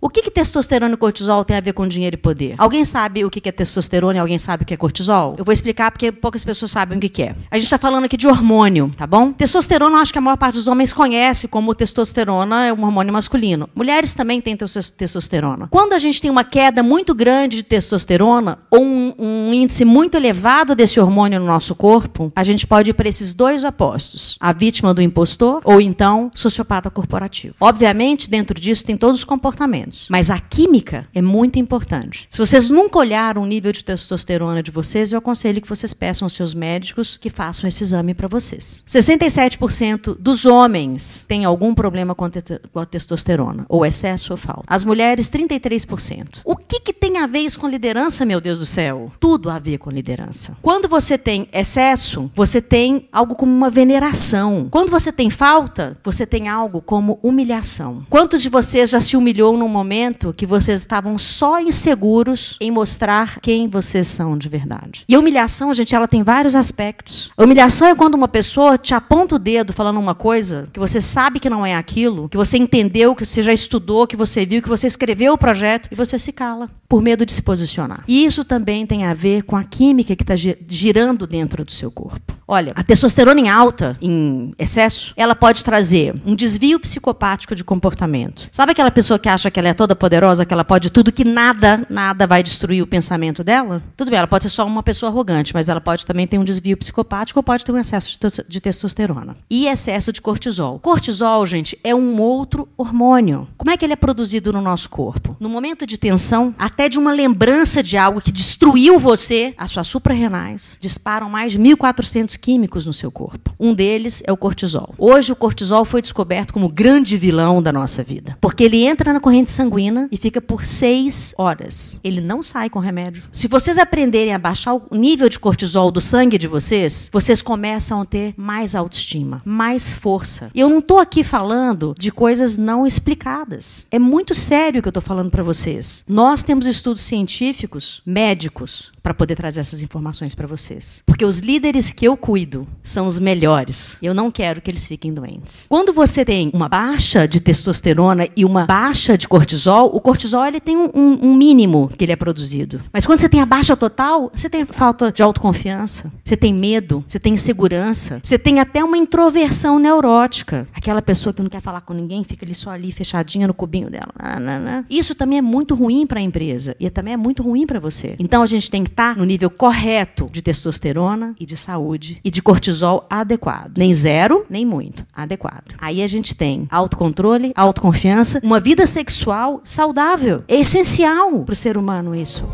O que, que testosterona e cortisol tem a ver com dinheiro e poder? Alguém sabe o que, que é testosterona e alguém sabe o que é cortisol? Eu vou explicar porque poucas pessoas sabem o que, que é. A gente está falando aqui de hormônio, tá bom? Testosterona, eu acho que a maior parte dos homens conhece como testosterona é um hormônio masculino. Mulheres também têm testosterona. Quando a gente tem uma queda muito grande de testosterona ou um, um índice muito elevado desse hormônio no nosso corpo, a gente pode ir para esses dois opostos: a vítima do impostor ou então sociopata corporativo. Obviamente, dentro disso tem todos os comportamentos. Mas a química é muito importante. Se vocês nunca olharam o nível de testosterona de vocês, eu aconselho que vocês peçam aos seus médicos que façam esse exame para vocês. 67% dos homens têm algum problema com, a testosterona, ou excesso ou falta. As mulheres, 33%. O que, que tem a ver isso com liderança, meu Deus do céu? Tudo a ver com liderança. Quando você tem excesso, você tem algo como uma veneração. Quando você tem falta, você tem algo como humilhação. Quantos de vocês já se humilhou num momento que vocês estavam só inseguros em mostrar quem vocês são de verdade. E a humilhação, gente, ela tem vários aspectos. A humilhação é quando uma pessoa te aponta o dedo falando uma coisa que você sabe que não é aquilo, que você entendeu, que você já estudou, que você viu, que você escreveu o projeto e você se cala por medo de se posicionar. E isso também tem a ver com a química que está girando dentro do seu corpo. Olha, a testosterona em alta, em excesso, ela pode trazer um desvio psicopático de comportamento. Sabe aquela pessoa que acha que ela é toda poderosa, que ela pode tudo, que nada, nada vai destruir o pensamento dela? Tudo bem, ela pode ser só uma pessoa arrogante, mas ela pode também ter um desvio psicopático ou pode ter um excesso de testosterona. E excesso de cortisol. Cortisol, gente, é um outro hormônio. Como é que ele é produzido no nosso corpo? No momento de tensão, até de uma lembrança de algo que destruiu você, as suas suprarrenais disparam mais de 1.400 químicos no seu corpo. Um deles é o cortisol. Hoje o cortisol foi descoberto como o grande vilão da nossa vida, porque ele entra na corrente sanguínea e fica por seis horas. Ele não sai com remédios. Se vocês aprenderem a baixar o nível de cortisol do sangue de vocês, vocês começam a ter mais autoestima, mais força. E eu não estou aqui falando de coisas não explicadas. É muito sério o que eu estou falando para vocês. Nós temos estudos científicos, médicos, para poder trazer essas informações para vocês. Porque os líderes que eu cuido são os melhores. Eu não quero que eles fiquem doentes. Quando você tem uma baixa de testosterona e uma baixa de cortisol, o cortisol ele tem um, um, mínimo que ele é produzido. Mas quando você tem a baixa total, você tem falta de autoconfiança, você tem medo, você tem insegurança, você tem até uma introversão neurótica. Aquela pessoa que não quer falar com ninguém, fica ali só ali fechadinha no cubinho dela. Isso também é muito ruim para a empresa e também é muito ruim para você. Então a gente tem que está no nível correto de testosterona e de saúde e de cortisol adequado. Nem zero, nem muito. Adequado. Aí a gente tem autocontrole, autoconfiança, uma vida sexual saudável. É essencial para o ser humano isso.